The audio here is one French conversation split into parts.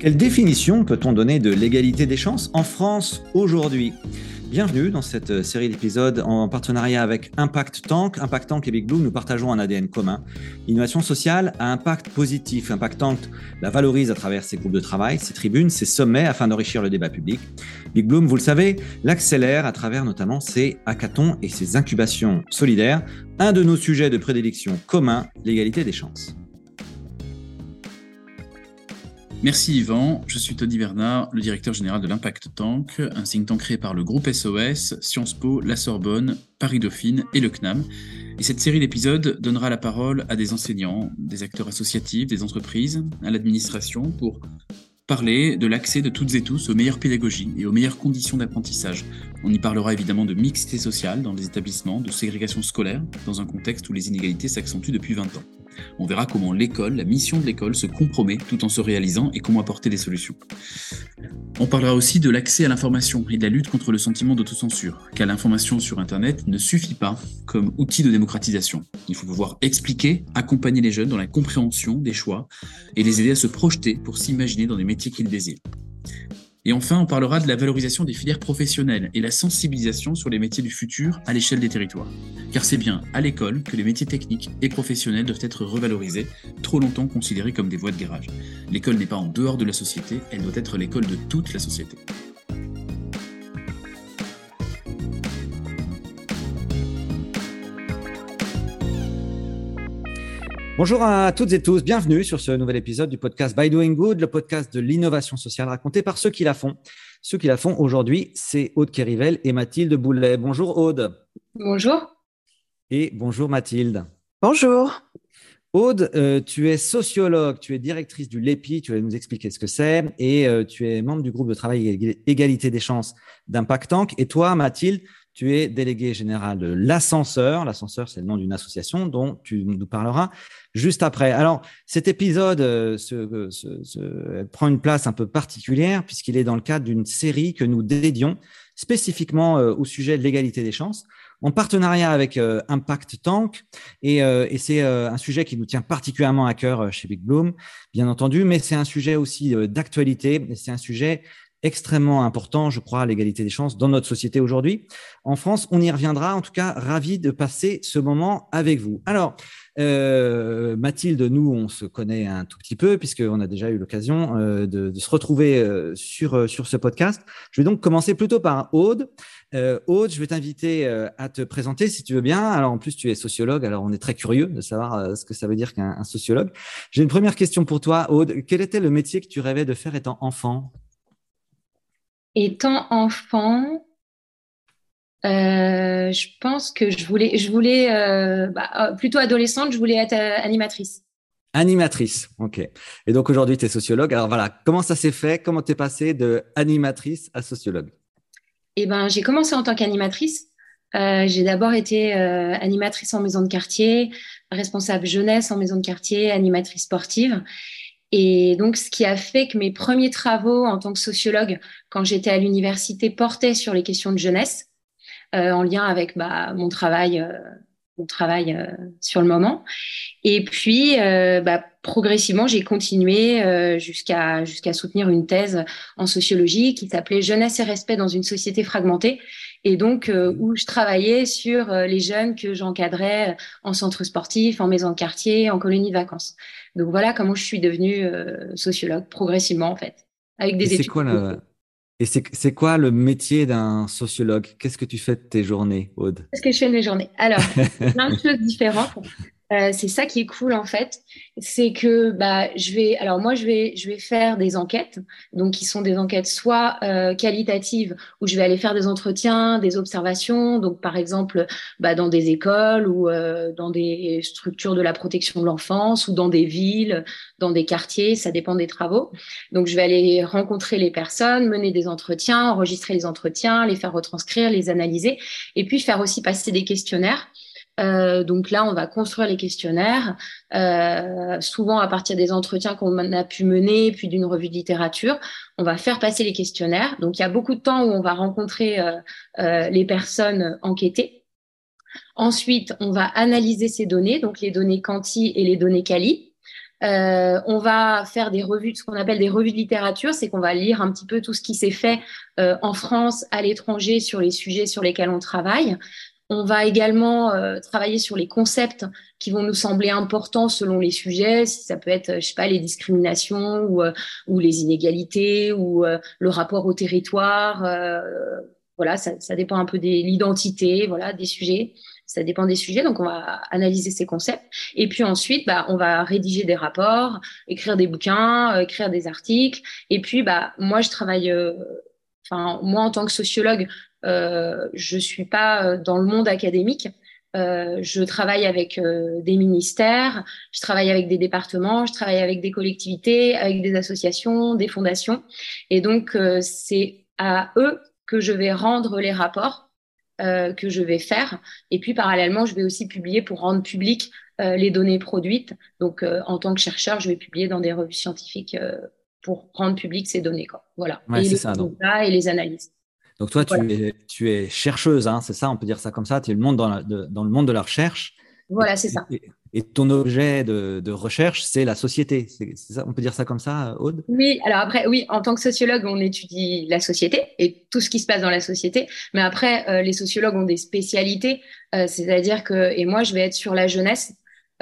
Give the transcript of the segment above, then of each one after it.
Quelle définition peut-on donner de l'égalité des chances en France aujourd'hui? Bienvenue dans cette série d'épisodes en partenariat avec Impact Tank. Impact Tank et Big Bloom, nous partageons un ADN commun. Innovation sociale à impact positif. Impact Tank la valorise à travers ses groupes de travail, ses tribunes, ses sommets afin d'enrichir le débat public. Big Bloom, vous le savez, l'accélère à travers notamment ses hackathons et ses incubations solidaires. Un de nos sujets de prédilection commun, l'égalité des chances. Merci Yvan, je suis Tony Bernard, le directeur général de l'Impact Tank, un think tank créé par le groupe SOS, Sciences Po, la Sorbonne, Paris Dauphine et le CNAM. Et cette série d'épisodes donnera la parole à des enseignants, des acteurs associatifs, des entreprises, à l'administration pour parler de l'accès de toutes et tous aux meilleures pédagogies et aux meilleures conditions d'apprentissage. On y parlera évidemment de mixité sociale dans les établissements, de ségrégation scolaire, dans un contexte où les inégalités s'accentuent depuis 20 ans. On verra comment l'école, la mission de l'école se compromet tout en se réalisant et comment apporter des solutions. On parlera aussi de l'accès à l'information et de la lutte contre le sentiment d'autocensure, car l'information sur Internet ne suffit pas comme outil de démocratisation. Il faut pouvoir expliquer, accompagner les jeunes dans la compréhension des choix et les aider à se projeter pour s'imaginer dans les métiers qu'ils désirent. Et enfin, on parlera de la valorisation des filières professionnelles et la sensibilisation sur les métiers du futur à l'échelle des territoires. Car c'est bien à l'école que les métiers techniques et professionnels doivent être revalorisés, trop longtemps considérés comme des voies de garage. L'école n'est pas en dehors de la société, elle doit être l'école de toute la société. Bonjour à toutes et tous, bienvenue sur ce nouvel épisode du podcast By Doing Good, le podcast de l'innovation sociale raconté par ceux qui la font. Ceux qui la font aujourd'hui, c'est Aude Kérivel et Mathilde Boulet. Bonjour Aude. Bonjour. Et bonjour Mathilde. Bonjour. Aude, euh, tu es sociologue, tu es directrice du LEPI, tu vas nous expliquer ce que c'est, et euh, tu es membre du groupe de travail Égalité des chances d'Impact Tank. Et toi, Mathilde, tu es délégué général de l'Ascenseur. L'Ascenseur, c'est le nom d'une association dont tu nous parleras juste après. Alors, cet épisode euh, se, prend une place un peu particulière puisqu'il est dans le cadre d'une série que nous dédions spécifiquement euh, au sujet de l'égalité des chances en partenariat avec euh, Impact Tank. Et, et c'est un sujet qui nous tient particulièrement à cœur chez Big Bloom, bien entendu, mais c'est un sujet aussi d'actualité. C'est un sujet extrêmement important, je crois, à l'égalité des chances dans notre société aujourd'hui. En France, on y reviendra. En tout cas, ravi de passer ce moment avec vous. Alors, euh, Mathilde, nous, on se connaît un tout petit peu puisqu'on a déjà eu l'occasion euh, de, se retrouver euh, sur, sur ce podcast. Je vais donc commencer plutôt par Aude. Aude, je vais t'inviter à te présenter si tu veux bien. Alors, en plus, tu es sociologue, alors on est très curieux de savoir ce que ça veut dire qu'un sociologue. J'ai une première question pour toi, Aude. Quel était le métier que tu rêvais de faire étant enfant? Étant enfant, euh, je pense que je voulais, je voulais euh, bah, euh, plutôt adolescente, je voulais être animatrice. Animatrice, ok. Et donc aujourd'hui, tu es sociologue. Alors voilà, comment ça s'est fait? Comment tu es passée de animatrice à sociologue? Eh ben, j'ai commencé en tant qu'animatrice. j'ai d'abord été animatrice en maison de quartier, responsable jeunesse en maison de quartier, animatrice sportive. Et donc, ce qui a fait que mes premiers travaux en tant que sociologue, quand j'étais à l'université, portaient sur les questions de jeunesse, euh, en lien avec bah, mon travail, euh, mon travail euh, sur le moment. Et puis, bah, progressivement, j'ai continué jusqu'à jusqu'à soutenir une thèse en sociologie qui s'appelait Jeunesse et respect dans une société fragmentée, et donc où je travaillais sur les jeunes que j'encadrais en centre sportif, en maison de quartier, en colonie de vacances. Donc voilà comment je suis devenue euh, sociologue progressivement en fait, avec des et études. Quoi, Et c'est quoi le métier d'un sociologue? Qu'est-ce que tu fais de tes journées, Aude? Qu'est-ce que je fais de mes journées? Alors, plein de choses différentes. Euh, c'est ça qui est cool en fait, c'est que bah je vais alors moi je vais je vais faire des enquêtes. Donc qui sont des enquêtes soit euh, qualitatives où je vais aller faire des entretiens, des observations. Donc par exemple bah, dans des écoles ou euh, dans des structures de la protection de l'enfance ou dans des villes, dans des quartiers, ça dépend des travaux. Donc je vais aller rencontrer les personnes, mener des entretiens, enregistrer les entretiens, les faire retranscrire, les analyser et puis faire aussi passer des questionnaires euh, donc là, on va construire les questionnaires, euh, souvent à partir des entretiens qu'on a pu mener, puis d'une revue de littérature. On va faire passer les questionnaires. Donc il y a beaucoup de temps où on va rencontrer euh, les personnes enquêtées. Ensuite, on va analyser ces données, donc les données quanti et les données quali. On va faire des revues, ce qu'on appelle des revues de littérature, c'est qu'on va lire un petit peu tout ce qui s'est fait en France, à l'étranger, sur les sujets sur lesquels on travaille. On va également euh, travailler sur les concepts qui vont nous sembler importants selon les sujets, si ça peut être, je sais pas, les discriminations ou, ou les inégalités ou le rapport au territoire. voilà, ça, ça, dépend un peu de l'identité, voilà, des sujets ça dépend des sujets. Donc, on va analyser ces concepts. Et puis ensuite, bah, on va rédiger des rapports, écrire des bouquins, euh, écrire des articles. Et puis, bah, moi, je travaille, euh, enfin, moi, en tant que sociologue, euh, je suis pas euh, dans le monde académique. Euh, je travaille avec des ministères, je travaille avec des départements, je travaille avec des collectivités, avec des associations, des fondations. Et donc, c'est à eux que je vais rendre les rapports que je vais faire. Et puis, parallèlement, je vais aussi publier pour rendre public les données produites. Donc, en tant que chercheur, je vais publier dans des revues scientifiques pour rendre public ces données. Quoi. Voilà. et, les ça, et les analyses. Donc, toi, tu, es, tu es chercheuse, hein, c'est ça, on peut dire ça comme ça. Tu es le monde dans, dans le monde de la recherche. Voilà, c'est ça. Et ton objet de, recherche, c'est la société. ça, on peut dire ça comme ça, Aude? Oui, alors après, oui, en tant que sociologue, on étudie la société et tout ce qui se passe dans la société. Mais après, euh, les sociologues ont des spécialités. Euh, c'est-à-dire que, et moi, je vais être sur la jeunesse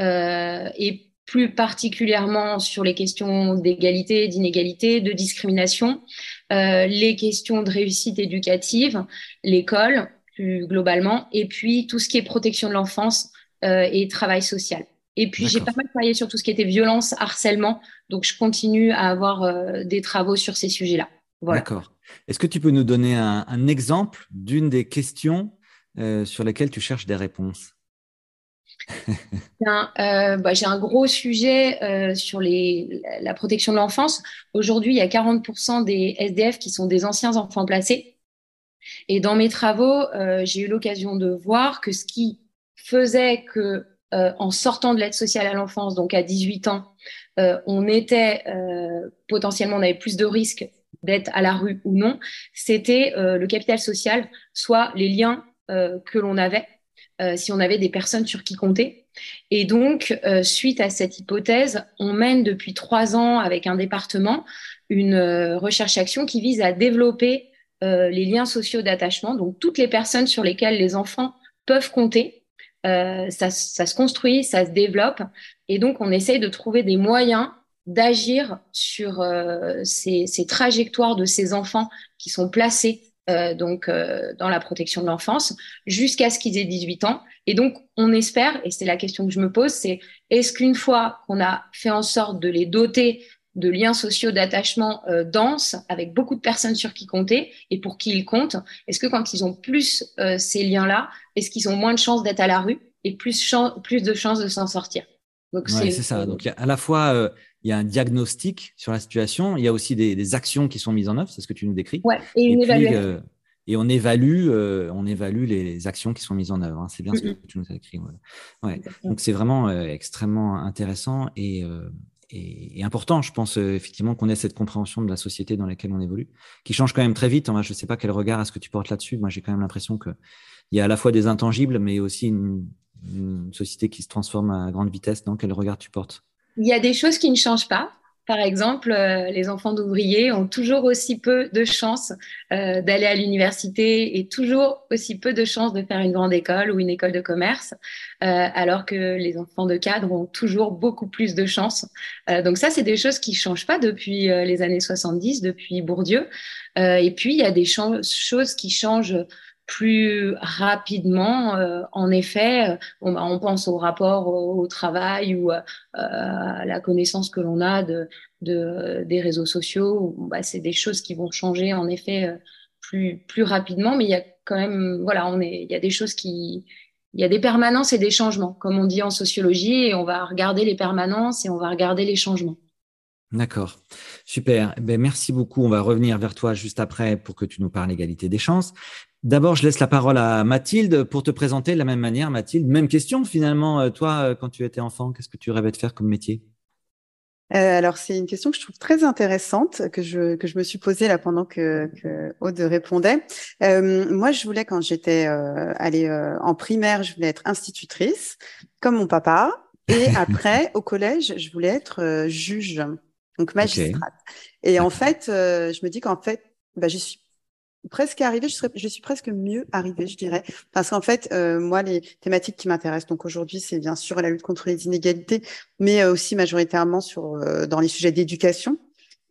euh, et plus particulièrement sur les questions d'égalité, d'inégalité, de discrimination, les questions de réussite éducative, l'école plus globalement, et puis tout ce qui est protection de l'enfance euh, et travail social. Et puis j'ai pas mal travaillé sur tout ce qui était violence, harcèlement. Donc je continue à avoir euh, des travaux sur ces sujets-là. D'accord. Est-ce que tu peux nous donner un, exemple d'une des questions euh, sur lesquelles tu cherches des réponses? Bah, J'ai un gros sujet sur les, la protection de l'enfance. Aujourd'hui, il y a 40% des SDF qui sont des anciens enfants placés. Et dans mes travaux, j'ai eu l'occasion de voir que ce qui faisait que euh, en sortant de l'aide sociale à l'enfance, donc à 18 ans, euh, on était euh, potentiellement, on avait plus de risques d'être à la rue ou non, c'était le capital social, soit les liens que l'on avait, si on avait des personnes sur qui compter. Et donc, suite à cette hypothèse, on mène depuis trois ans avec un département une recherche-action qui vise à développer les liens sociaux d'attachement, donc toutes les personnes sur lesquelles les enfants peuvent compter euh, ça, se construit, ça se développe. Et donc, on essaye de trouver des moyens d'agir sur euh, ces, trajectoires de ces enfants qui sont placés euh, donc euh, dans la protection de l'enfance jusqu'à ce qu'ils aient 18 ans. Et donc, on espère, et c'est la question que je me pose, c'est est-ce qu'une fois qu'on a fait en sorte de les doter de liens sociaux d'attachement euh, denses avec beaucoup de personnes sur qui compter et pour qui ils comptent Est-ce que quand ils ont plus ces liens-là, est-ce qu'ils ont moins de chances d'être à la rue et plus, plus de chances de s'en sortir? Donc c'est ça. Donc à la fois il y a un diagnostic sur la situation, il y a aussi des, actions qui sont mises en œuvre, c'est ce que tu nous décris. Ouais, et une évaluation. et on évalue, on évalue les, actions qui sont mises en œuvre. Hein. C'est bien ce que tu nous as écrit. Ouais. Donc c'est vraiment extrêmement intéressant et, et, important, je pense euh, effectivement qu'on ait cette compréhension de la société dans laquelle on évolue, qui change quand même très vite. je ne sais pas quel regard est-ce que tu portes là-dessus. Moi, j'ai quand même l'impression qu'il y a à la fois des intangibles, mais aussi une, société qui se transforme à grande vitesse. Donc, quel regard tu portes? Il y a des choses qui ne changent pas. Par exemple, euh, les enfants d'ouvriers ont toujours aussi peu de chances euh, d'aller à l'université et toujours aussi peu de chances de faire une grande école ou une école de commerce, euh, alors que les enfants de cadre ont toujours beaucoup plus de chances. donc ça, c'est des choses qui changent pas depuis les années 70, depuis Bourdieu. et puis, il y a des choses qui changent plus rapidement. Euh, en effet, euh, bah, on, pense au rapport au, travail ou euh, à la connaissance que l'on a de, de, des réseaux sociaux. Bah, c'est des choses qui vont changer en effet plus, plus rapidement, mais il y a quand même, voilà, on est, il y a des choses qui, il y a des permanences et des changements, comme on dit en sociologie, et on va regarder les permanences et on va regarder les changements. D'accord, super. Ben, merci beaucoup. On va revenir vers toi juste après pour que tu nous parles l'égalité des chances. D'abord, je laisse la parole à Mathilde pour te présenter de la même manière. Mathilde, même question finalement. Euh, toi, euh, quand tu étais enfant, qu'est-ce que tu rêvais de faire comme métier? Alors, c'est une question que je trouve très intéressante, que je, que je me suis posée là pendant que, que Aude répondait. moi, je voulais, quand j'étais allée en primaire, je voulais être institutrice, comme mon papa. Et après, au collège, je voulais être juge, donc magistrate. Et en fait, je me dis qu'en fait, bah, je suis presque arrivée, je, serais, je suis presque mieux arrivée, je dirais. Parce qu'en fait, euh, moi, les thématiques qui m'intéressent, donc aujourd'hui, c'est bien sûr la lutte contre les inégalités, mais euh, aussi majoritairement sur, euh, dans les sujets d'éducation.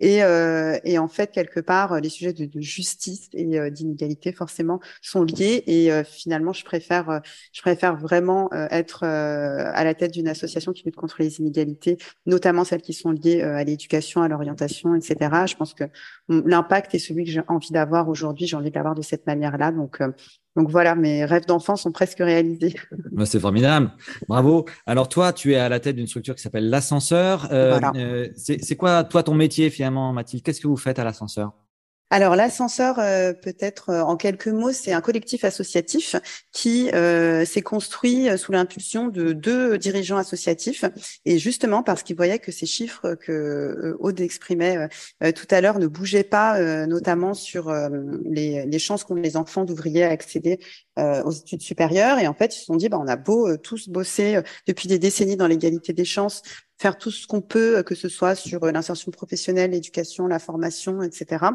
Et, euh, et, en fait, quelque part, les sujets de, de justice et euh, d'inégalité forcément sont liés. Et euh, finalement, je préfère, je préfère vraiment être à la tête d'une association qui lutte contre les inégalités, notamment celles qui sont liées à l'éducation, à l'orientation, etc. Je pense que l'impact est celui que j'ai envie d'avoir aujourd'hui. J'ai envie d'avoir de cette manière-là. Donc, donc voilà, mes rêves d'enfant sont presque réalisés. C'est formidable. Bravo. Alors toi, tu es à la tête d'une structure qui s'appelle l'ascenseur. Euh, euh, c'est quoi, toi, ton métier finalement, Mathilde? Qu'est-ce que vous faites à l'ascenseur? Alors l'ascenseur, euh, peut-être euh, en quelques mots, c'est un collectif associatif qui euh, s'est construit sous l'impulsion de deux dirigeants associatifs. Et justement parce qu'ils voyaient que ces chiffres que Aude exprimait tout à l'heure ne bougeaient pas, notamment sur les, les, chances qu'ont les enfants d'ouvriers à accéder aux études supérieures. Et en fait, ils se sont dit, bah, on a beau tous bosser depuis des décennies dans l'égalité des chances faire tout ce qu'on peut, que ce soit sur euh, l'insertion professionnelle, l'éducation, la formation, etc.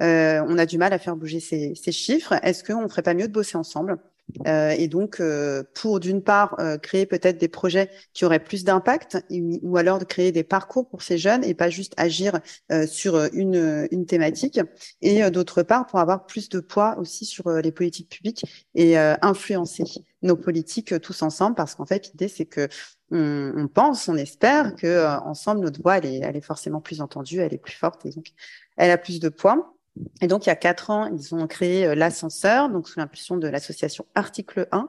Euh, on a du mal à faire bouger ces, ces chiffres. Est-ce qu'on ne ferait pas mieux de bosser ensemble? Euh, et donc, euh, pour d'une part euh, créer peut-être des projets qui auraient plus d'impact, ou alors de créer des parcours pour ces jeunes et pas juste agir sur une, thématique, et d'autre part pour avoir plus de poids aussi sur les politiques publiques et influencer nos politiques tous ensemble, parce qu'en fait l'idée c'est que on, pense, on espère que ensemble notre voix elle elle est forcément plus entendue, elle est plus forte et donc elle a plus de poids. Et donc, il y a quatre ans, ils ont créé euh, l'ascenseur, donc sous l'impulsion de l'association Article 1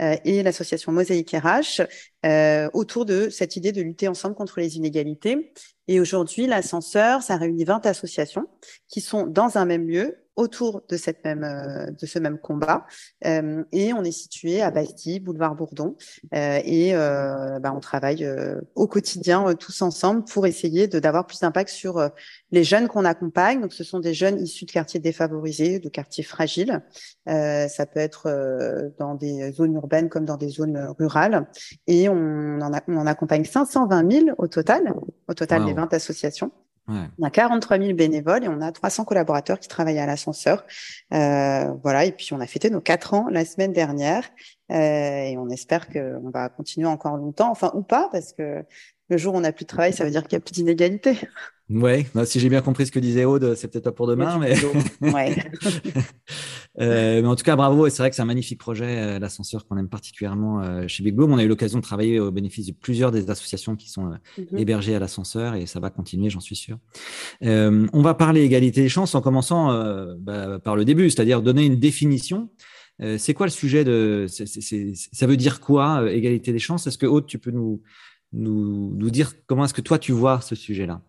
euh, et l'association Mosaïque RH, euh, autour de cette idée de lutter ensemble contre les inégalités. Et aujourd'hui, l'ascenseur, ça réunit 20 associations qui sont dans un même lieu, autour de cette même euh, de ce même combat. Euh, et on est situé à Bastille boulevard Bourdon. Euh, et bah, on travaille au quotidien tous ensemble pour essayer de d'avoir plus d'impact sur les jeunes qu'on accompagne. Donc ce sont des jeunes issus de quartiers défavorisés de quartiers fragiles. Ça peut être dans des zones urbaines comme dans des zones rurales. Et on en, on en accompagne 520 000 au total au total des 20 associations on a 43 000 bénévoles et on a 300 collaborateurs qui travaillent à l'ascenseur. Euh, voilà, et puis on a fêté nos quatre ans la semaine dernière euh, et on espère qu'on va continuer encore longtemps, enfin ou pas, parce que le jour où on n'a plus de travail, ça veut dire qu'il n'y a plus d'inégalité. Oui, bah, si j'ai bien compris ce que disait Aude, c'est peut-être pas pour demain, mais... Euh, mais... en tout cas, bravo. Et c'est vrai que c'est un magnifique projet, euh, l'ascenseur qu'on aime particulièrement euh, chez Big Bloom. On a eu l'occasion de travailler au bénéfice de plusieurs des associations qui sont mhm. hébergées à l'ascenseur et ça va continuer, j'en suis sûr. on va parler égalité des chances en commençant bah, par le début, c'est-à-dire donner une définition. c'est quoi le sujet de... ça veut dire quoi, égalité des chances? Est-ce que Aude, tu peux nous, nous, nous dire comment est-ce que toi tu vois ce sujet-là?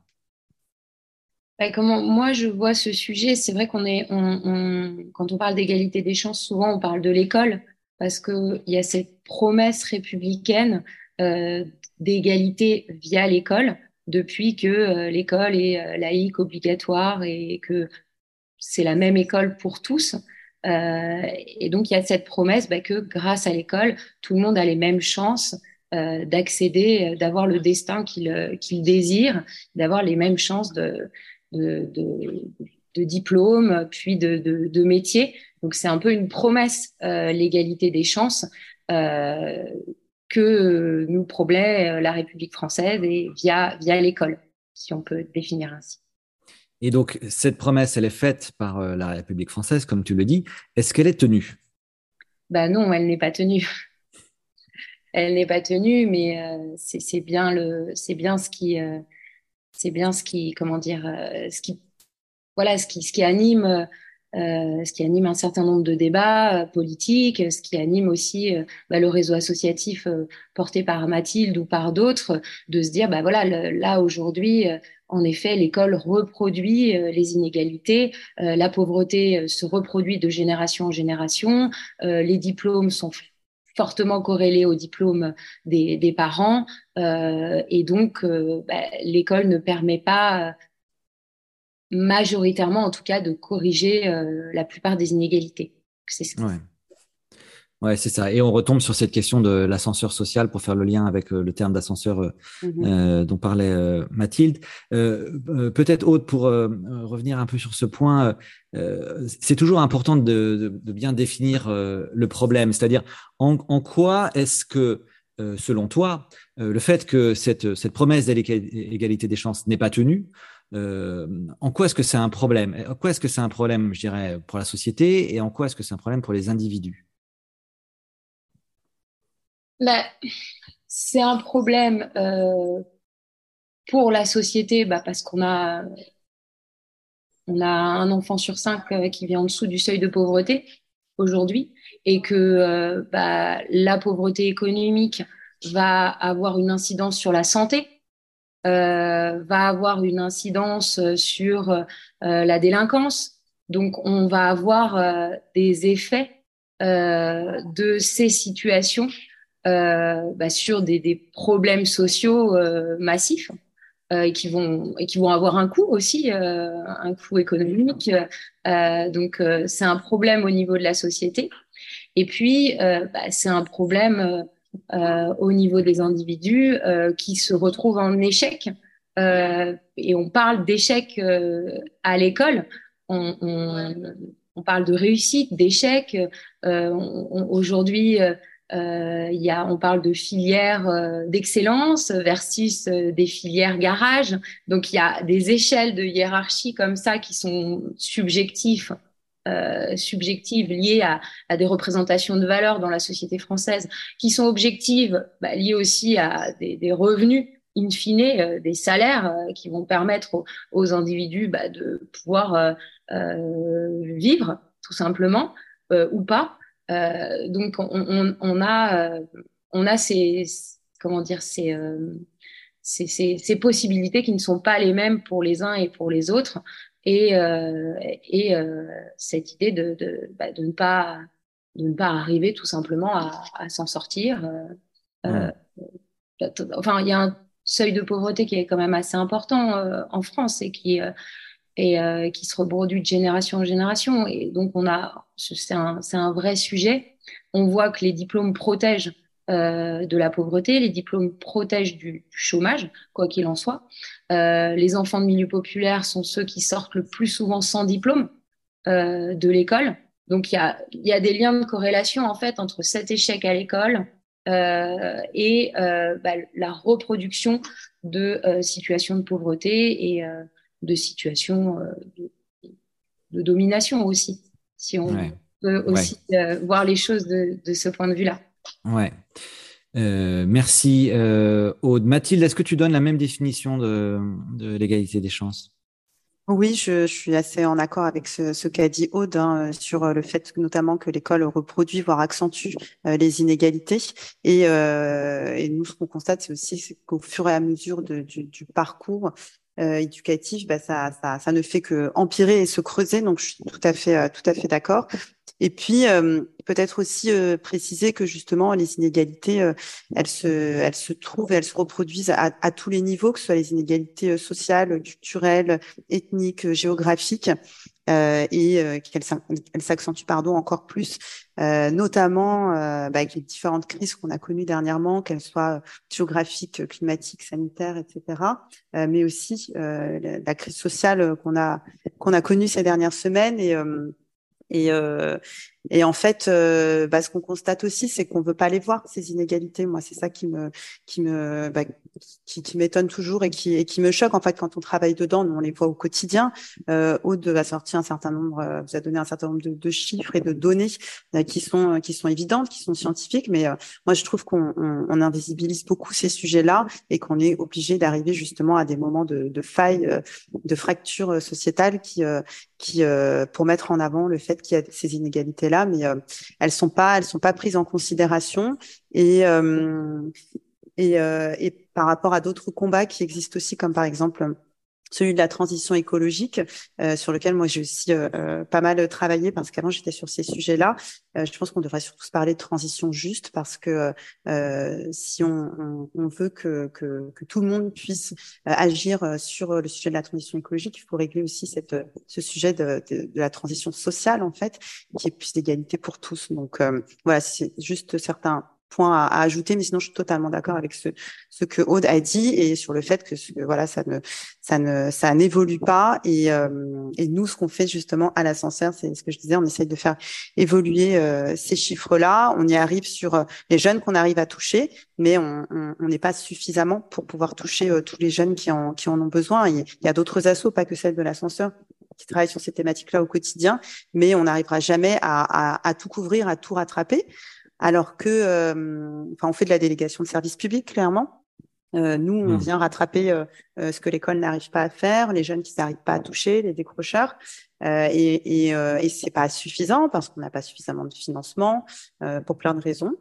Bah, comment moi je vois ce sujet, c'est vrai qu'on est, on, quand on parle d'égalité des chances, souvent on parle de l'école parce qu'il y a cette promesse républicaine euh, d'égalité via l'école depuis que euh, l'école est euh, laïque, obligatoire et que c'est la même école pour tous. Et donc il y a cette promesse bah, que grâce à l'école, tout le monde a les mêmes chances d'accéder, d'avoir le destin qu'il qu'il désire, d'avoir les mêmes chances de, de, de, diplômes, puis de, de, métiers. Donc c'est un peu une promesse, euh, l'égalité des chances, euh, que nous promet euh, la République française et via, via l'école, si on peut définir ainsi. Et donc, cette promesse, elle est faite par la République française, comme tu le dis. Est-ce qu'elle est tenue? Ben non, elle n'est pas tenue. elle n'est pas tenue, mais c'est bien, le, bien ce qui, c'est bien ce qui, comment dire, euh, ce qui, voilà, ce qui, ce qui anime. Euh, ce qui anime un certain nombre de débats euh, politiques, ce qui anime aussi bah, le réseau associatif porté par Mathilde ou par d'autres, de se dire, bah voilà, là aujourd'hui, en effet, l'école reproduit les inégalités, la pauvreté se reproduit de génération en génération, les diplômes sont fortement corrélé au diplôme des, parents. et donc, bah, l'école ne permet pas majoritairement, en tout cas, de corriger la plupart des inégalités. C'est c'est ça. Et on retombe sur cette question de l'ascenseur social pour faire le lien avec euh, le terme d'ascenseur euh, mmh euh, dont parlait Mathilde. Peut-être Aude, pour revenir un peu sur ce point, c'est toujours important de, bien définir le problème. C'est-à-dire, en, quoi est-ce que, selon toi, le fait que cette, cette promesse d'égalité des chances n'est pas tenue, en quoi est-ce que c'est un problème? En quoi est-ce que c'est un problème, je dirais, pour la société et en quoi est-ce que c'est un problème pour les individus? Bah, c'est un problème euh, pour la société bah, parce qu'on a, un enfant sur cinq euh, qui vit en dessous du seuil de pauvreté aujourd'hui et que euh, bah, la pauvreté économique va avoir une incidence sur la santé, va avoir une incidence sur la délinquance. Donc, on va avoir des effets de ces situations bah, sur des, des, problèmes sociaux euh, massifs euh, et qui vont et qui vont avoir un coût aussi, un coût économique. donc c'est un problème au niveau de la société. Et puis bah, c'est un problème au niveau des individus qui se retrouvent en échec. et on parle d'échec à l'école. On, on, on, parle de réussite, d'échec. Aujourd'hui, euh, y a, on parle de filières euh, d'excellence versus euh, des filières garage. Donc il y a des échelles de hiérarchie comme ça qui sont subjectifs, euh, subjectives liées à, à, des représentations de valeurs dans la société française, qui sont objectives bah, liées aussi à des, des revenus in fine, euh, des salaires qui vont permettre aux, aux individus bah, de pouvoir vivre tout simplement ou pas. Euh, donc on, on, a, euh, on a ces, comment dire, ces, euh, ces, ces, possibilités qui ne sont pas les mêmes pour les uns et pour les autres. Et, et cette idée de, de, bah, de, ne pas, de ne pas arriver tout simplement à, à s'en sortir. enfin, il y a un seuil de pauvreté qui est quand même assez important en France et qui et euh, qui se reproduit de génération en génération. Et donc, on a, c'est un, un, vrai sujet. On voit que les diplômes protègent euh, de la pauvreté, les diplômes protègent du, chômage, quoi qu'il en soit. Euh, les enfants de milieu populaire sont ceux qui sortent le plus souvent sans diplôme de l'école. Donc, il y a, y a des liens de corrélation, en fait, entre cet échec à l'école et bah, la reproduction de situations de pauvreté et de situations euh, de, domination aussi, si on peut aussi euh, voir les choses de, ce point de vue-là. Ouais. Euh, merci Aude. Mathilde, est-ce que tu donnes la même définition de, l'égalité des chances? Oui, je, suis assez en accord avec ce, qu'a dit Aude hein, sur le fait notamment que l'école reproduit, voire accentue les inégalités. Et, nous, ce qu'on constate, c'est aussi qu'au fur et à mesure du, du, parcours, euh, éducatif, bah, ça, ça, ça, ne fait que empirer et se creuser. Donc, je suis tout à fait, euh, tout à fait d'accord. Et puis, euh, peut-être aussi euh, préciser que justement, les inégalités, elles, se, elles se trouvent et elles se reproduisent à, à, tous les niveaux, que ce soit les inégalités sociales, culturelles, ethniques, géographiques, et qu'elles s'accentuent pardon encore plus, notamment bah, avec les différentes crises qu'on a connues dernièrement, qu'elles soient géographiques, climatiques, sanitaires, etc. mais aussi la, crise sociale qu'on a qu'on a connue ces dernières semaines et et, euh, et en fait, euh, bah, ce qu'on constate aussi, c'est qu'on veut pas les voir ces inégalités. Moi, c'est ça qui me qui me bah, qui, qui m'étonne toujours et qui et qui me choque en fait quand on travaille dedans. Nous, on les voit au quotidien. Euh, Aude a sorti un certain nombre, euh, vous a donné un certain nombre de, chiffres et de données euh, qui sont qui sont évidentes, qui sont scientifiques. Mais euh, moi, je trouve qu'on on, on invisibilise beaucoup ces sujets-là et qu'on est obligé d'arriver justement à des moments de, de faille, de fracture sociétale qui qui pour mettre en avant le fait qu'il y a ces inégalités mais euh, elles sont pas, elles sont pas prises en considération. Et euh, et, euh, et par rapport à d'autres combats qui existent aussi, comme par exemple celui de la transition écologique, euh, sur lequel moi j'ai aussi euh, euh, pas mal travaillé parce qu'avant j'étais sur ces sujets-là. je pense qu'on devrait surtout se parler de transition juste parce que si on, on, veut que, que, que, tout le monde puisse agir sur le sujet de la transition écologique, il faut régler aussi cette, ce sujet de, de, de la transition sociale en fait, qui est plus d'égalité pour tous. Donc voilà, c'est juste certains point à, ajouter, mais sinon je suis totalement d'accord avec ce, ce que Aude a dit et sur le fait que voilà ça ne ça ne ça n'évolue pas et, euh, et nous ce qu'on fait justement à l'ascenseur, c'est ce que je disais, on essaye de faire évoluer euh, ces chiffres-là. On y arrive sur euh, les jeunes qu'on arrive à toucher, mais on n'est pas suffisamment pour pouvoir toucher tous les jeunes qui en qui en ont besoin. Il y a d'autres assos, pas que celle de l'ascenseur, qui travaillent sur ces thématiques-là au quotidien, mais on n'arrivera jamais à, à, à, tout couvrir, à tout rattraper alors que, euh, enfin, on fait de la délégation de services publics clairement. Euh, nous, on mmh. vient rattraper euh, ce que l'école n'arrive pas à faire, les jeunes qui n'arrivent pas à toucher, les décrocheurs, et, et, et c'est pas suffisant parce qu'on n'a pas suffisamment de financement pour plein de raisons.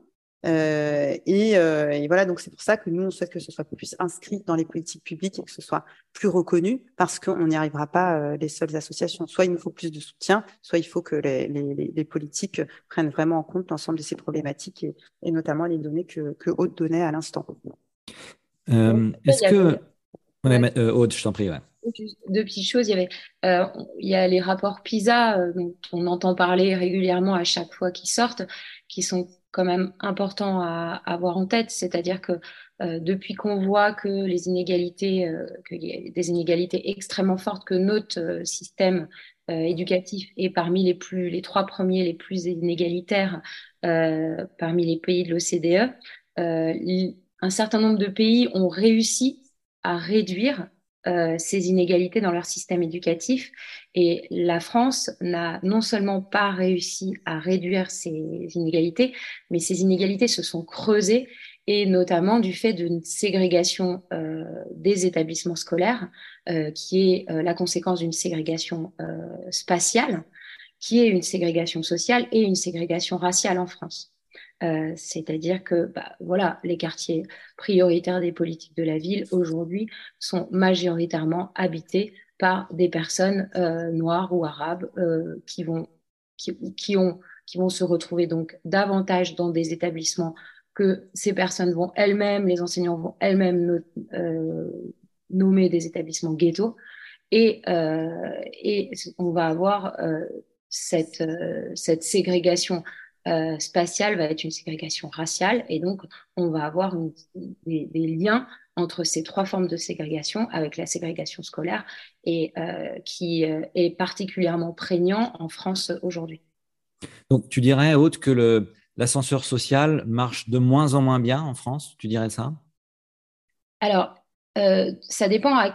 Euh, et, euh, et, voilà, donc c'est pour ça que nous, on souhaite que ce soit plus inscrit dans les politiques publiques et que ce soit plus reconnu, parce qu'on n'y arrivera pas euh, les seules associations. Soit il nous faut plus de soutien, soit il faut que les, les, les politiques prennent vraiment en compte l'ensemble de ces problématiques et, et, notamment les données que, que Aude donnait à l'instant. Euh, Est-ce que... Ouais, Aude, je t'en prie. Ouais. Deux petites choses. Il y, avait, euh, il y a les rapports PISA dont on entend parler régulièrement à chaque fois qu'ils sortent, qui sont quand même important à, avoir en tête, c'est-à-dire que euh, depuis qu'on voit que les inégalités, euh, des inégalités extrêmement fortes, que notre euh, système éducatif est parmi les plus, les trois premiers les plus inégalitaires parmi les pays de l'OCDE, un certain nombre de pays ont réussi à réduire euh, ces inégalités dans leur système éducatif. Et la France n'a non seulement pas réussi à réduire ces inégalités, mais ces inégalités se sont creusées et notamment du fait d'une ségrégation euh, des établissements scolaires, euh, qui est euh, la conséquence d'une ségrégation euh, spatiale, qui est une ségrégation sociale et une ségrégation raciale en France. Euh, c'est-à-dire que bah, voilà, les quartiers prioritaires des politiques de la ville aujourd'hui sont majoritairement habités par des personnes euh, noires ou arabes euh, qui, vont, qui, ont, qui vont se retrouver donc davantage dans des établissements que ces personnes vont elles-mêmes, les enseignants vont elles-mêmes nommer des établissements ghetto. Et, et on va avoir cette, cette ségrégation euh, spatiale va être une ségrégation raciale et donc on va avoir des, liens entre ces trois formes de ségrégation avec la ségrégation scolaire et euh, qui euh, est particulièrement prégnant en France aujourd'hui. Donc tu dirais, Haute, que l'ascenseur social marche de moins en moins bien en France, tu dirais ça? Alors, ça dépend à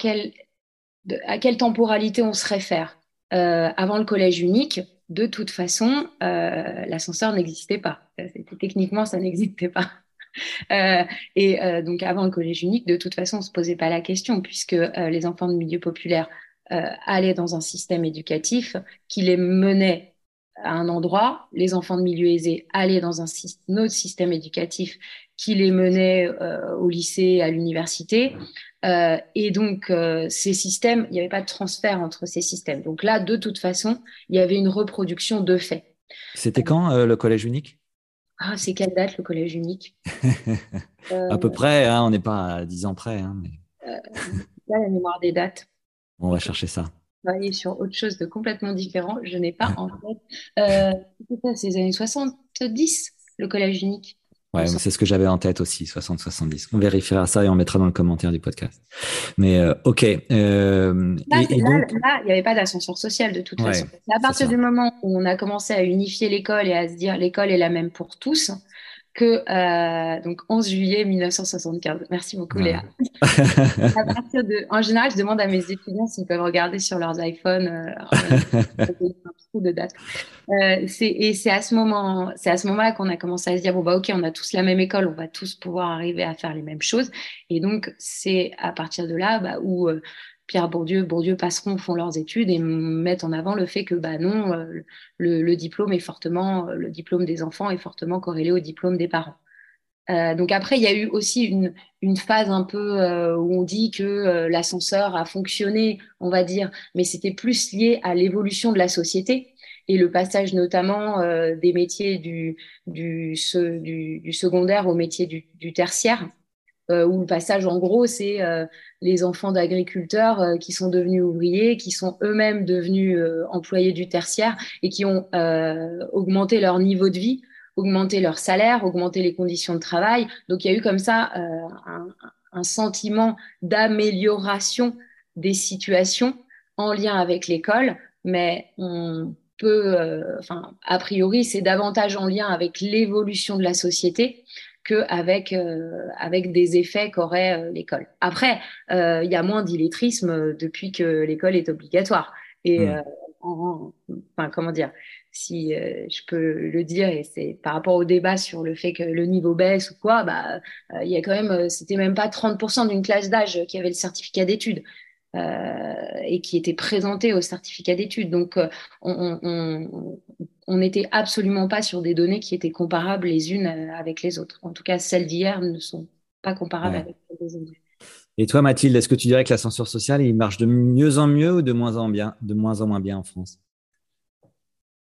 à quelle temporalité on se réfère. avant le collège unique, de toute façon, euh, l'ascenseur n'existait pas. Techniquement, ça n'existait pas. Euh, et euh, donc, avant le collège unique, de toute façon, on ne se posait pas la question, puisque les enfants de milieu populaire allaient dans un système éducatif qui les menait à un endroit, les enfants de milieu aisé allaient dans un, autre système éducatif qui les menait au lycée, à l'université. Euh, et donc, euh, ces systèmes, il n'y avait pas de transfert entre ces systèmes. Donc là, de toute façon, il y avait une reproduction de fait. C'était quand euh, le collège unique? Ah, c'est quelle date le collège unique? À peu près, hein, on n'est pas à 10 ans près. Hein, mais... là, la mémoire des dates. On va chercher ça. aller sur autre chose de complètement différent. Je n'ai pas en tête. c'est les années 70, le collège unique? Ouais, c'est ce que j'avais en tête aussi, 60-70. On vérifiera ça et on mettra dans le commentaire du podcast. Mais euh, ok. Euh, là, il n'y avait pas d'ascenseur social de toute façon. À partir du moment où on a commencé à unifier l'école et à se dire l'école est la même pour tous, que euh, donc 11 juillet 1975. Merci beaucoup Léa. à partir de, en général, je demande à mes étudiants s'ils peuvent regarder sur leurs iPhones euh, un de date. Euh, et c'est à ce moment, c'est à ce moment-là qu'on a commencé à se dire bon bah ok, on a tous la même école, on va tous pouvoir arriver à faire les mêmes choses. Et donc c'est à partir de là bah, où euh, Pierre Bourdieu, Bourdieu passeront, font leurs études et mettent en avant le fait que bah non, euh, le, diplôme est fortement, euh, le diplôme des enfants est fortement corrélé au diplôme des parents. donc après, il y a eu aussi une, une phase un peu où on dit que l'ascenseur a fonctionné, on va dire, mais c'était plus lié à l'évolution de la société et le passage notamment des métiers du, du, du, secondaire au métier du, du tertiaire. Euh, où le passage, en gros, c'est euh, les enfants d'agriculteurs euh, qui sont devenus ouvriers, qui sont eux-mêmes devenus employés du tertiaire et qui ont augmenté leur niveau de vie, augmenté leur salaire, augmenté les conditions de travail. Donc, il y a eu comme ça un, un, sentiment d'amélioration des situations en lien avec l'école, mais on peut, enfin, a priori, c'est davantage en lien avec l'évolution de la société qu'avec euh, avec des effets qu'aurait euh, l'école. Après, euh, il y a moins d'illettrisme depuis que l'école est obligatoire. Et hmm. enfin, comment dire si je peux le dire, et c'est par rapport au débat sur le fait que le niveau baisse ou quoi, bah, il y a quand même, c'était même pas 30% d'une classe d'âge qui avait le certificat d'études. Et qui était présenté au certificat d'études. Donc, on, on n'était absolument pas sur des données qui étaient comparables les unes euh, avec les autres. En tout cas, celles d'hier ne sont pas comparables avec les autres. Et toi, Mathilde, est-ce que tu dirais que l'ascenseur social, il marche de mieux en mieux ou de moins en, bien, de moins en moins bien en France?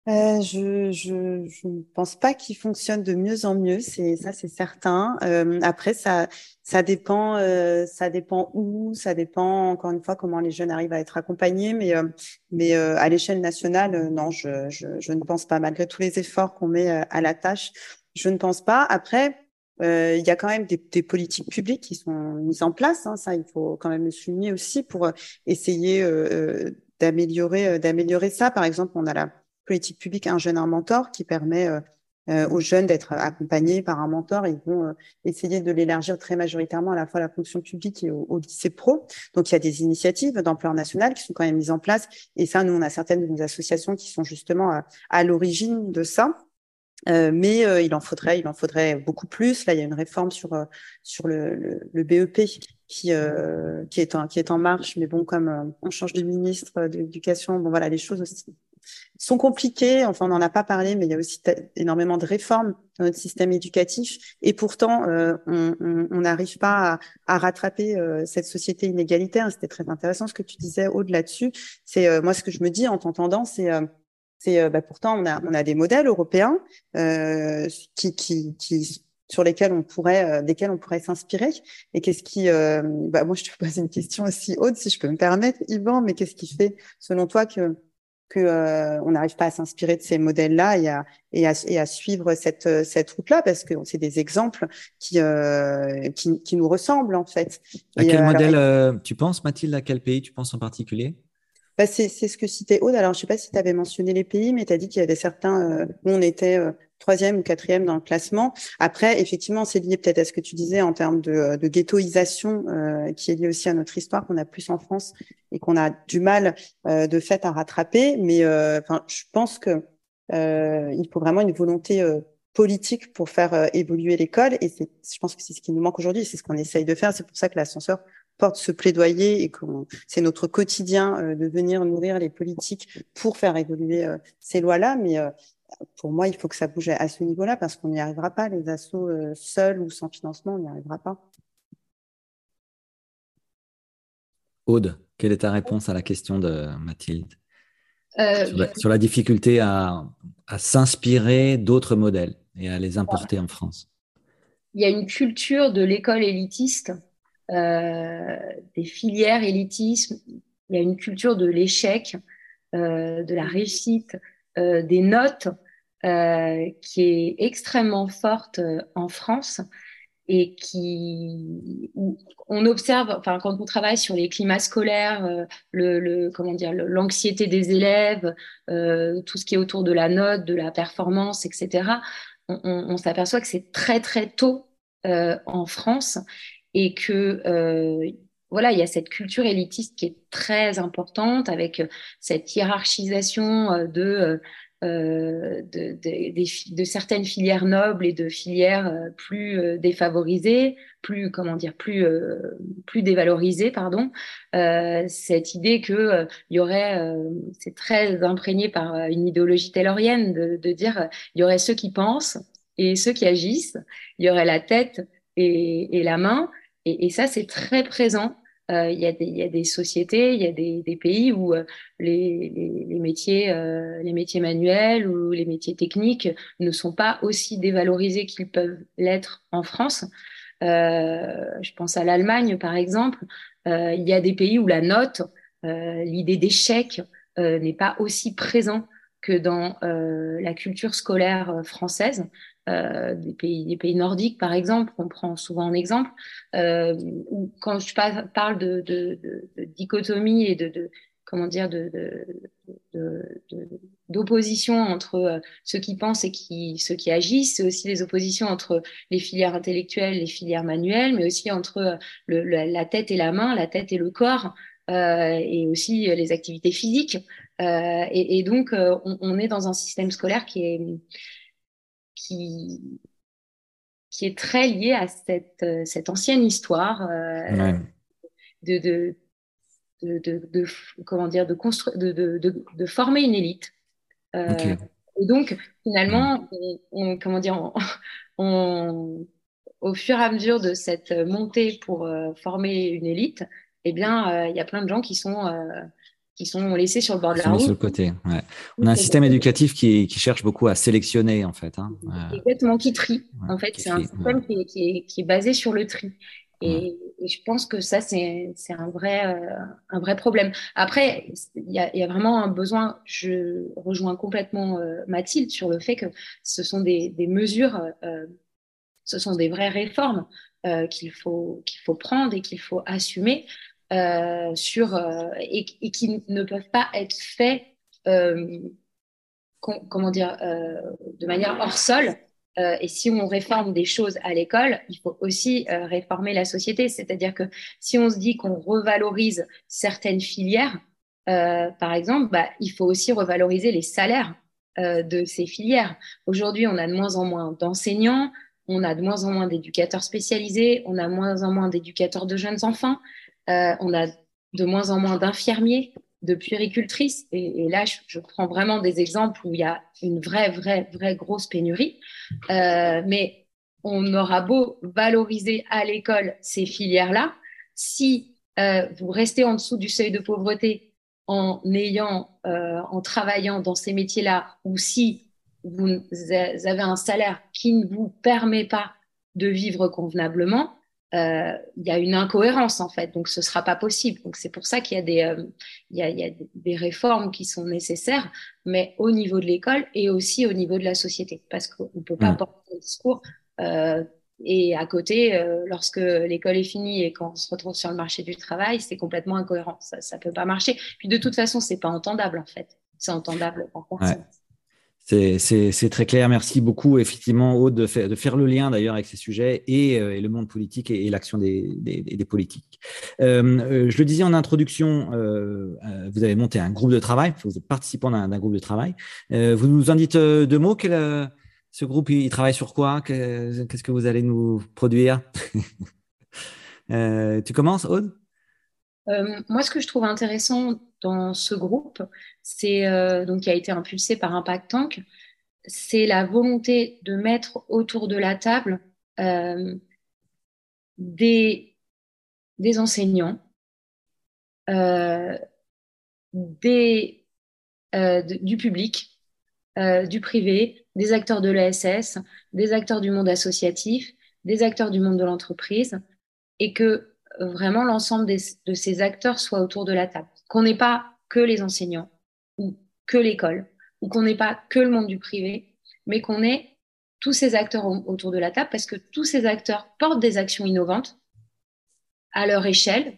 Euh, je, ne pense pas qu'il fonctionne de mieux en mieux, c'est ça, c'est certain. Euh, après, ça, ça dépend, euh, ça dépend où, ça dépend encore une fois comment les jeunes arrivent à être accompagnés, mais euh, mais euh, à l'échelle nationale, non, je, je, je ne pense pas. Malgré tous les efforts qu'on met à la tâche, je ne pense pas. Après. il y a quand même des, des, politiques publiques qui sont mises en place, hein, ça il faut quand même le souligner aussi pour essayer d'améliorer d'améliorer ça. Par exemple, on a la politique publique Un jeune, un mentor qui permet euh, euh, aux jeunes d'être accompagnés par un mentor. Ils vont euh, essayer de l'élargir très majoritairement à la fois à la fonction publique et au, lycée pro. Donc, il y a des initiatives d'ampleur nationale qui sont quand même mises en place. Et ça, nous, on a certaines de nos associations qui sont justement à, l'origine de ça. mais il en faudrait, il en faudrait beaucoup plus. Là, il y a une réforme sur sur le, le, BEP qui qui est en qui est en marche. Mais bon, comme on change de ministre de l'éducation, bon voilà, les choses aussi sont compliquées. Enfin, on n'en a pas parlé, mais il y a aussi énormément de réformes dans notre système éducatif. Et pourtant, euh, on n'arrive pas à, rattraper euh, cette société inégalitaire. C'était très intéressant ce que tu disais au-delà dessus. C'est euh, moi ce que je me dis en t'entendant, c'est c'est bah, pourtant on a on a des modèles européens qui, qui sur lesquels on pourrait, desquels on pourrait s'inspirer. Et qu'est-ce qui, bah, moi je te pose une question aussi haute, si je peux me permettre, Yvan, mais qu'est-ce qui fait, selon toi, que que euh, on n'arrive pas à s'inspirer de ces modèles-là et à, et, à, et à suivre cette, cette route-là parce que c'est des exemples qui, euh, qui, qui nous ressemblent en fait. À quel euh, modèle tu penses, Mathilde? À quel pays tu penses en particulier? Bah, c'est, c'est ce que citait Aude. Alors, je sais pas si tu avais mentionné les pays, mais tu as dit qu'il y avait certains où on était troisième ou quatrième dans le classement. Après, effectivement, c'est lié peut-être à ce que tu disais en termes de, de ghettoisation, euh, qui est lié aussi à notre histoire qu'on a plus en France et qu'on a du mal euh, de fait à rattraper. Mais euh, enfin, je pense que il faut vraiment une volonté politique pour faire évoluer l'école. Et je pense que c'est ce qui nous manque aujourd'hui. C'est ce qu'on essaye de faire. C'est pour ça que l'ascenseur porte ce plaidoyer et que c'est notre quotidien de venir nourrir les politiques pour faire évoluer ces lois-là. Mais pour moi, il faut que ça bouge à ce niveau-là parce qu'on n'y arrivera pas. Les assos euh, seuls ou sans financement, on n'y arrivera pas. Aude, quelle est ta réponse à la question de Mathilde? Euh, sur, la, difficulté à, s'inspirer d'autres modèles et à les importer en France Il y a une culture de l'école élitiste, euh, des filières élitisme, il y a une culture de l'échec, de la réussite, euh, des notes euh, qui est extrêmement forte euh, en France et qui on observe, enfin quand on travaille sur les climats scolaires, le, comment dire, l'anxiété des élèves, tout ce qui est autour de la note, de la performance, etc. On, s'aperçoit que c'est très très tôt en France et que voilà, il y a cette culture élitiste qui est très importante avec euh, cette hiérarchisation euh, de, euh, de, de, certaines filières nobles et de filières plus défavorisées, plus comment dire, plus plus dévalorisées, pardon. cette idée que il y aurait, c'est très imprégné par une idéologie taylorienne de, de dire il y aurait ceux qui pensent et ceux qui agissent. Il y aurait la tête et, la main. Et, ça, c'est très présent. Euh, il, y a des, sociétés, il y a des, pays où euh, les, métiers, euh, les métiers manuels ou les métiers techniques ne sont pas aussi dévalorisés qu'ils peuvent l'être en France. je pense à l'Allemagne, par exemple. il y a des pays où la note, l'idée d'échec n'est pas aussi présent que dans la culture scolaire française. Euh, des, pays, des pays nordiques, par exemple, qu'on prend souvent en exemple, euh, où quand je parle de, de, de, dichotomie et de, comment dire, d'opposition entre euh, ceux qui pensent et qui, ceux qui agissent, c'est aussi des oppositions entre les filières intellectuelles, les filières manuelles, mais aussi entre euh, le, la tête et la main, la tête et le corps, euh, et aussi les activités physiques. Euh, et, et, donc, on, on, est dans un système scolaire qui est qui, qui est très lié à cette, euh, cette ancienne histoire euh, de, de, de, de, comment dire, de, construire, de, de, de, former une élite. Euh, et donc, finalement, on, comment dire, on, au fur et à mesure de cette montée pour former une élite, eh bien, il y a plein de gens qui sont qui sont laissés sur le bord de la route. Sur le côté. Ouais. On a un système éducatif qui, qui, cherche beaucoup à sélectionner en fait. Hein. Exactement, qui trie. en fait, c'est un système qui, qui, qui, est, basé sur le tri. Et, et je pense que ça, c'est un vrai, euh, un vrai problème. Après, il y a, y a, vraiment un besoin, je rejoins complètement euh, Mathilde sur le fait que ce sont des, des mesures, euh, ce sont des vraies réformes qu'il faut, qu'il faut prendre et qu'il faut assumer. Euh, sur, euh, et, et, qui ne peuvent pas être faits, euh, comment dire, de manière hors sol. et si on réforme des choses à l'école, il faut aussi réformer la société. C'est-à-dire que si on se dit qu'on revalorise certaines filières, par exemple, bah, il faut aussi revaloriser les salaires de ces filières. Aujourd'hui, on a de moins en moins d'enseignants, on a de moins en moins d'éducateurs spécialisés, on a de moins en moins d'éducateurs de jeunes enfants. Euh, on a de moins en moins d'infirmiers, de puéricultrices. Et, là, je, prends vraiment des exemples où il y a une vraie, vraie, vraie grosse pénurie. Euh, mais on aura beau valoriser à l'école ces filières-là, si euh, vous restez en dessous du seuil de pauvreté en ayant, en travaillant dans ces métiers-là, ou si vous avez un salaire qui ne vous permet pas de vivre convenablement, euh, il y a une incohérence en fait, donc ce sera pas possible. Donc c'est pour ça qu'il y a des euh, il, y a, il y a des réformes qui sont nécessaires, mais au niveau de l'école et aussi au niveau de la société, parce qu'on ne peut pas mmh. porter un discours euh, et à côté, euh, lorsque l'école est finie et qu'on se retrouve sur le marché du travail, c'est complètement incohérent. Ça, ça peut pas marcher. Puis de toute façon, c'est pas entendable en fait. C'est entendable par personne. C'est très clair. Merci beaucoup, effectivement, Aude, de faire, le lien d'ailleurs avec ces sujets et, euh, le monde politique et, l'action des, des, politiques. Euh, euh, je le disais en introduction, vous avez monté un groupe de travail, vous êtes participant d'un groupe de travail. vous nous en dites deux mots. Quel, ce groupe, il travaille sur quoi? Qu'est-ce que vous allez nous produire? Tu commences, Aude? Moi, ce que je trouve intéressant dans ce groupe, c'est euh, qui a été impulsé par Impact Tank, c'est la volonté de mettre autour de la table euh, des, enseignants, euh, des, du public, du privé, des acteurs de l'ESS, des acteurs du monde associatif, des acteurs du monde de l'entreprise, et que vraiment l'ensemble de ces acteurs soient autour de la table qu'on n'ait pas que les enseignants ou que l'école ou qu'on n'ait pas que le monde du privé, mais qu'on ait tous ces acteurs autour de la table parce que tous ces acteurs portent des actions innovantes à leur échelle,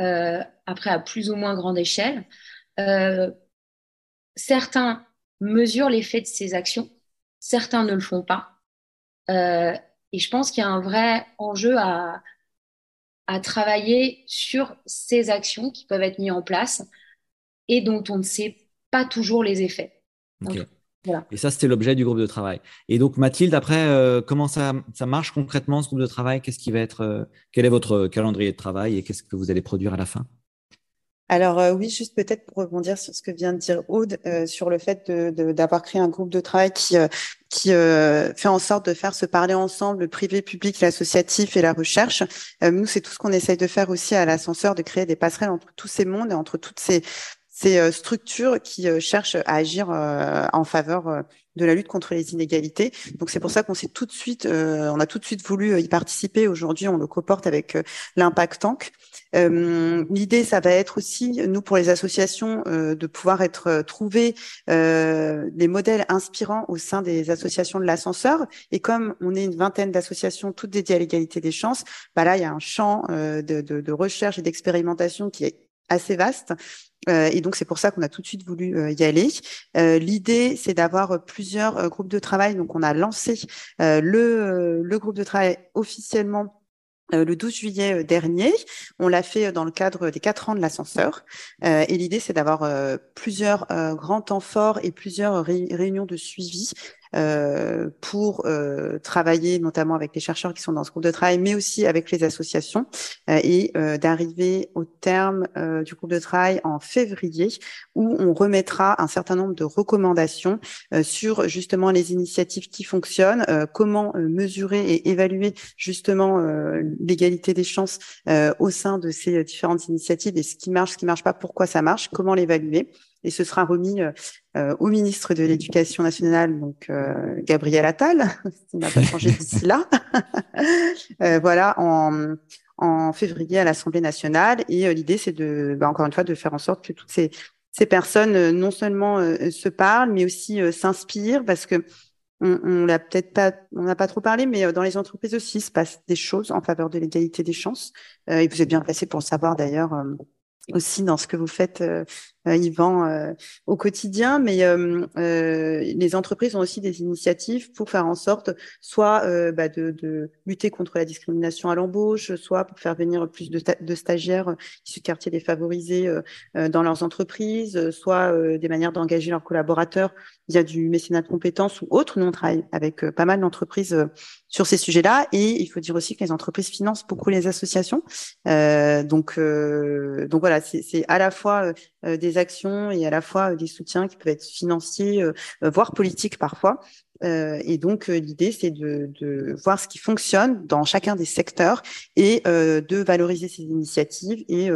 euh, après à plus ou moins grande échelle. Euh, certains mesurent l'effet de ces actions, certains ne le font pas. Euh, et je pense qu'il y a un vrai enjeu à, à travailler sur ces actions qui peuvent être mises en place et dont on ne sait pas toujours les effets. voilà. Et ça, c'était l'objet du groupe de travail. Et donc, Mathilde, après, euh, comment ça, ça, marche concrètement, ce groupe de travail? Qu'est-ce qui va être, euh, Quel est votre calendrier de travail et qu'est-ce que vous allez produire à la fin? Alors euh, oui, juste peut-être pour rebondir sur ce que vient de dire Aude, sur le fait d'avoir créé un groupe de travail qui, qui fait en sorte de faire se parler ensemble le privé, public, l'associatif et la recherche. nous, c'est tout ce qu'on essaye de faire aussi à l'ascenseur, de créer des passerelles entre tous ces mondes et entre toutes ces ces euh, structures qui euh, cherchent à agir euh, en faveur de la lutte contre les inégalités. Donc c'est pour ça qu'on s'est tout de suite, on a tout de suite voulu y participer. Aujourd'hui, on le coporte avec l'Impact Tank. L'idée, ça va être aussi, nous pour les associations, de pouvoir être trouver des modèles inspirants au sein des associations de l'ascenseur. Et comme on est une vingtaine d'associations toutes dédiées à l'égalité des chances, bah là il y a un champ de, de, de recherche et d'expérimentation qui est assez vaste euh, et donc, c'est pour ça qu'on a tout de suite voulu euh, y aller. Euh, l'idée, c'est d'avoir plusieurs groupes de travail. Donc, on a lancé le, le groupe de travail officiellement le 12 juillet dernier. On l'a fait dans le cadre des quatre ans de l'ascenseur. et l'idée, c'est d'avoir plusieurs grands temps forts et plusieurs réunions de suivi euh, pour euh, travailler notamment avec les chercheurs qui sont dans ce groupe de travail, mais aussi avec les associations, euh, et d'arriver au terme du groupe de travail en février, où on remettra un certain nombre de recommandations sur justement les initiatives qui fonctionnent, comment mesurer et évaluer justement l'égalité des chances au sein de ces différentes initiatives et ce qui marche, ce qui marche pas, pourquoi ça marche, comment l'évaluer et ce sera remis euh, au ministre de l'Éducation nationale, donc euh, Gabriel Attal, qui n'a pas changé d'ici là, euh, voilà, en, février à l'Assemblée nationale. Et l'idée, c'est de, bah, encore une fois, de faire en sorte que toutes ces, personnes non seulement se parlent, mais aussi s'inspirent, parce que on, l'a peut-être pas, pas trop parlé, mais dans les entreprises aussi, il se passe des choses en faveur de l'égalité des chances. et vous êtes bien placé pour le savoir d'ailleurs aussi dans ce que vous faites, euh, euh Yvan, euh, au quotidien. Mais euh, les entreprises ont aussi des initiatives pour faire en sorte, soit bah, de, de, lutter contre la discrimination à l'embauche, soit pour faire venir plus de, stagiaires issus de quartiers défavorisés dans leurs entreprises, soit des manières d'engager leurs collaborateurs via du mécénat de compétences ou autre. Nous, on travaille avec pas mal d'entreprises sur ces sujets-là. Et il faut dire aussi que les entreprises financent beaucoup les associations. donc, donc voilà c'est à la fois euh, des actions et à la fois euh, des soutiens qui peuvent être financiers, euh, voire politiques parfois. et donc l'idée, c'est de, voir ce qui fonctionne dans chacun des secteurs et de valoriser ces initiatives et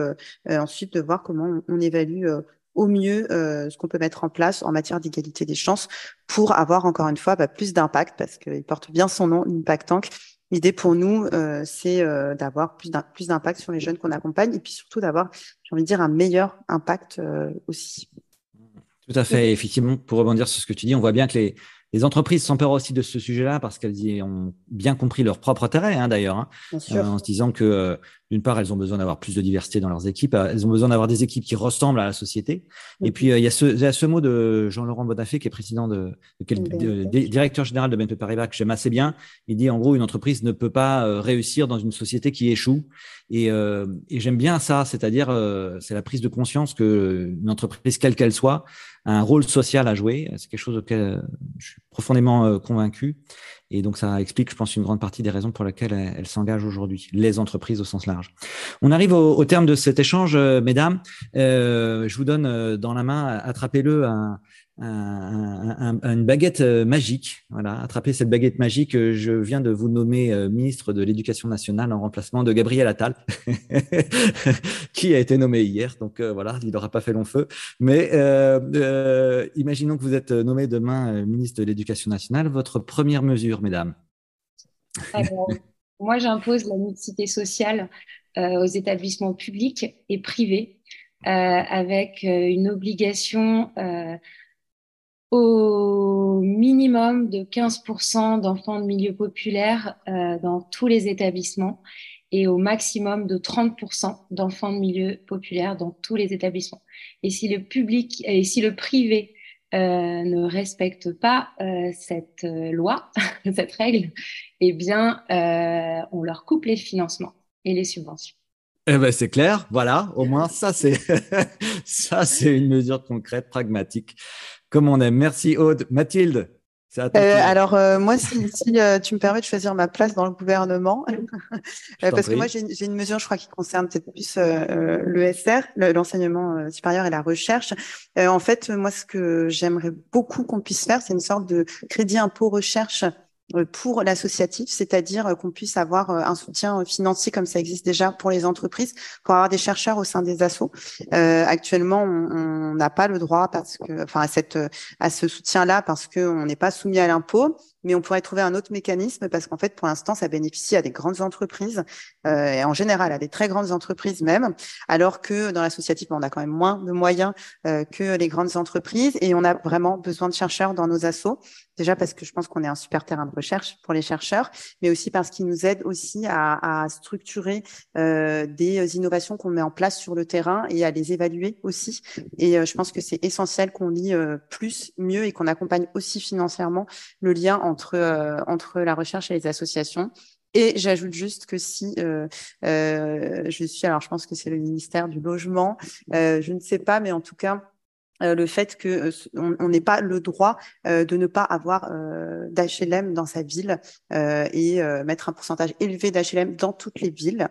ensuite de voir comment on, évalue au mieux ce qu'on peut mettre en place en matière d'égalité des chances pour avoir encore une fois bah, plus d'impact parce qu'il porte bien son nom, Impact Tank, L'idée pour nous, euh, c'est euh, d'avoir plus d'impact sur les jeunes qu'on accompagne et puis surtout d'avoir, j'ai envie de dire, un meilleur impact euh, aussi. Tout à fait. Effectivement, pour rebondir sur ce que tu dis, on voit bien que les, les entreprises s'emparent aussi de ce sujet-là parce qu'elles ont bien compris leur propre intérêt, hein, d'ailleurs, hein, en se disant que d'une part, elles ont besoin d'avoir plus de diversité dans leurs équipes. Elles ont besoin d'avoir des équipes qui ressemblent à la société. Et puis, euh, il, y a ce, il y a ce mot de Jean-Laurent Bonafé, qui est président de, de, directeur général de BNP Paribas, que j'aime assez bien. Il dit, en gros, une entreprise ne peut pas euh, réussir dans une société qui échoue. Et, euh, et j'aime bien ça, c'est-à-dire, c'est la prise de conscience que une entreprise, quelle qu'elle soit, a un rôle social à jouer. C'est quelque chose auquel je suis profondément convaincu. Et donc, ça explique, je pense, une grande partie des raisons pour lesquelles elles s'engagent aujourd'hui, les entreprises au sens large. On arrive au, terme de cet échange, euh, mesdames. Euh, je vous donne euh, dans la main, attrapez-le, une baguette magique. Voilà, attrapez cette baguette magique. Je viens de vous nommer ministre de l'Éducation nationale en remplacement de Gabriel Attal, qui a été nommé hier. Donc voilà, il n'aura pas fait long feu. Mais imaginons que vous êtes nommé demain ministre de l'Éducation nationale. Votre première mesure, mesdames? Moi, j'impose la mixité sociale euh, aux établissements publics et privés, euh, avec euh, une obligation au minimum de 15% d'enfants de milieu populaire dans tous les établissements et au maximum de 30% d'enfants de milieu populaire dans tous les établissements. Et si le public et si le privé euh, ne respectent pas euh, cette euh, loi, cette règle, eh bien, on leur coupe les financements et les subventions. Eh ben, c'est clair, voilà, au moins ça c'est une mesure concrète, pragmatique, comme on aime. Merci Aude. Mathilde, Euh, alors moi, si, tu me permets de choisir ma place dans le gouvernement, parce que moi j'ai une, mesure, je crois, qui concerne peut-être plus l'ESR, l'enseignement supérieur et la recherche. en fait, moi, ce que j'aimerais beaucoup qu'on puisse faire, c'est une sorte de crédit impôt recherche euh, pour l'associatif, c'est-à-dire euh, qu'on puisse avoir euh, un soutien financier comme ça existe déjà pour les entreprises, pour avoir des chercheurs au sein des assos. Euh, actuellement, on n'a pas le droit parce que, enfin, à cette, à ce soutien-là parce qu'on n'est pas soumis à l'impôt mais on pourrait trouver un autre mécanisme parce qu'en fait, pour l'instant, ça bénéficie à des grandes entreprises euh, et en général à des très grandes entreprises même, alors que dans l'associatif, on a quand même moins de moyens euh, que les grandes entreprises et on a vraiment besoin de chercheurs dans nos assos. Déjà parce que je pense qu'on est un super terrain de recherche pour les chercheurs, mais aussi parce qu'ils nous aident aussi à, à structurer euh, des innovations qu'on met en place sur le terrain et à les évaluer aussi. Et euh, je pense que c'est essentiel qu'on lie euh, plus, mieux et qu'on accompagne aussi financièrement le lien euh, entre la recherche et les associations. Et j'ajoute juste que si euh, euh, je suis, alors je pense que c'est le ministère du logement, je ne sais pas, mais en tout cas, euh, le fait que euh, on n'ait pas le droit euh, de ne pas avoir d'HLM dans sa ville et mettre un pourcentage élevé d'HLM dans toutes les villes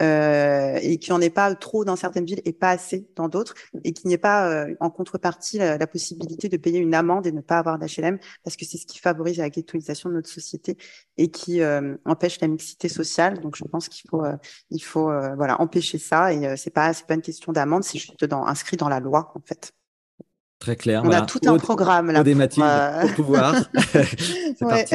et qu'il n'y en ait pas trop dans certaines villes et pas assez dans d'autres et qu'il n'y ait pas en contrepartie la, possibilité de payer une amende et ne pas avoir d'HLM parce que c'est ce qui favorise la ghettoisation de notre société et qui empêche la mixité sociale. Donc je pense qu'il faut il faut voilà empêcher ça et c'est pas c'est pas une question d'amende, c'est juste dans, inscrit dans la loi en fait. Très clair. On a tout un programme là. Pour, Mathilde, euh, pouvoir. C'est parti.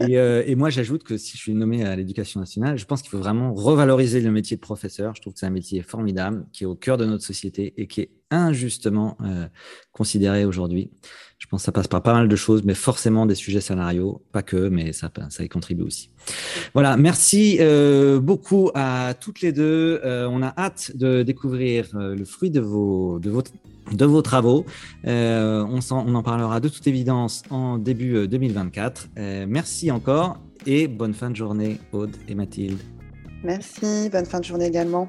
Euh, et, moi, j'ajoute que si je suis nommé à l'éducation nationale, je pense qu'il faut vraiment revaloriser le métier de professeur. Je trouve que c'est un métier formidable qui est au cœur de notre société et qui est injustement euh, considéré aujourd'hui. Je pense que ça passe par pas mal de choses, mais forcément des sujets salariaux, pas que, mais ça, y contribue aussi. Voilà, merci beaucoup à toutes les deux. on a hâte de découvrir le fruit de vos, travaux. Euh, on, en parlera de toute évidence en début 2024. Euh, euh, merci encore et bonne fin de journée, Aude et Mathilde. Merci, bonne fin de journée également.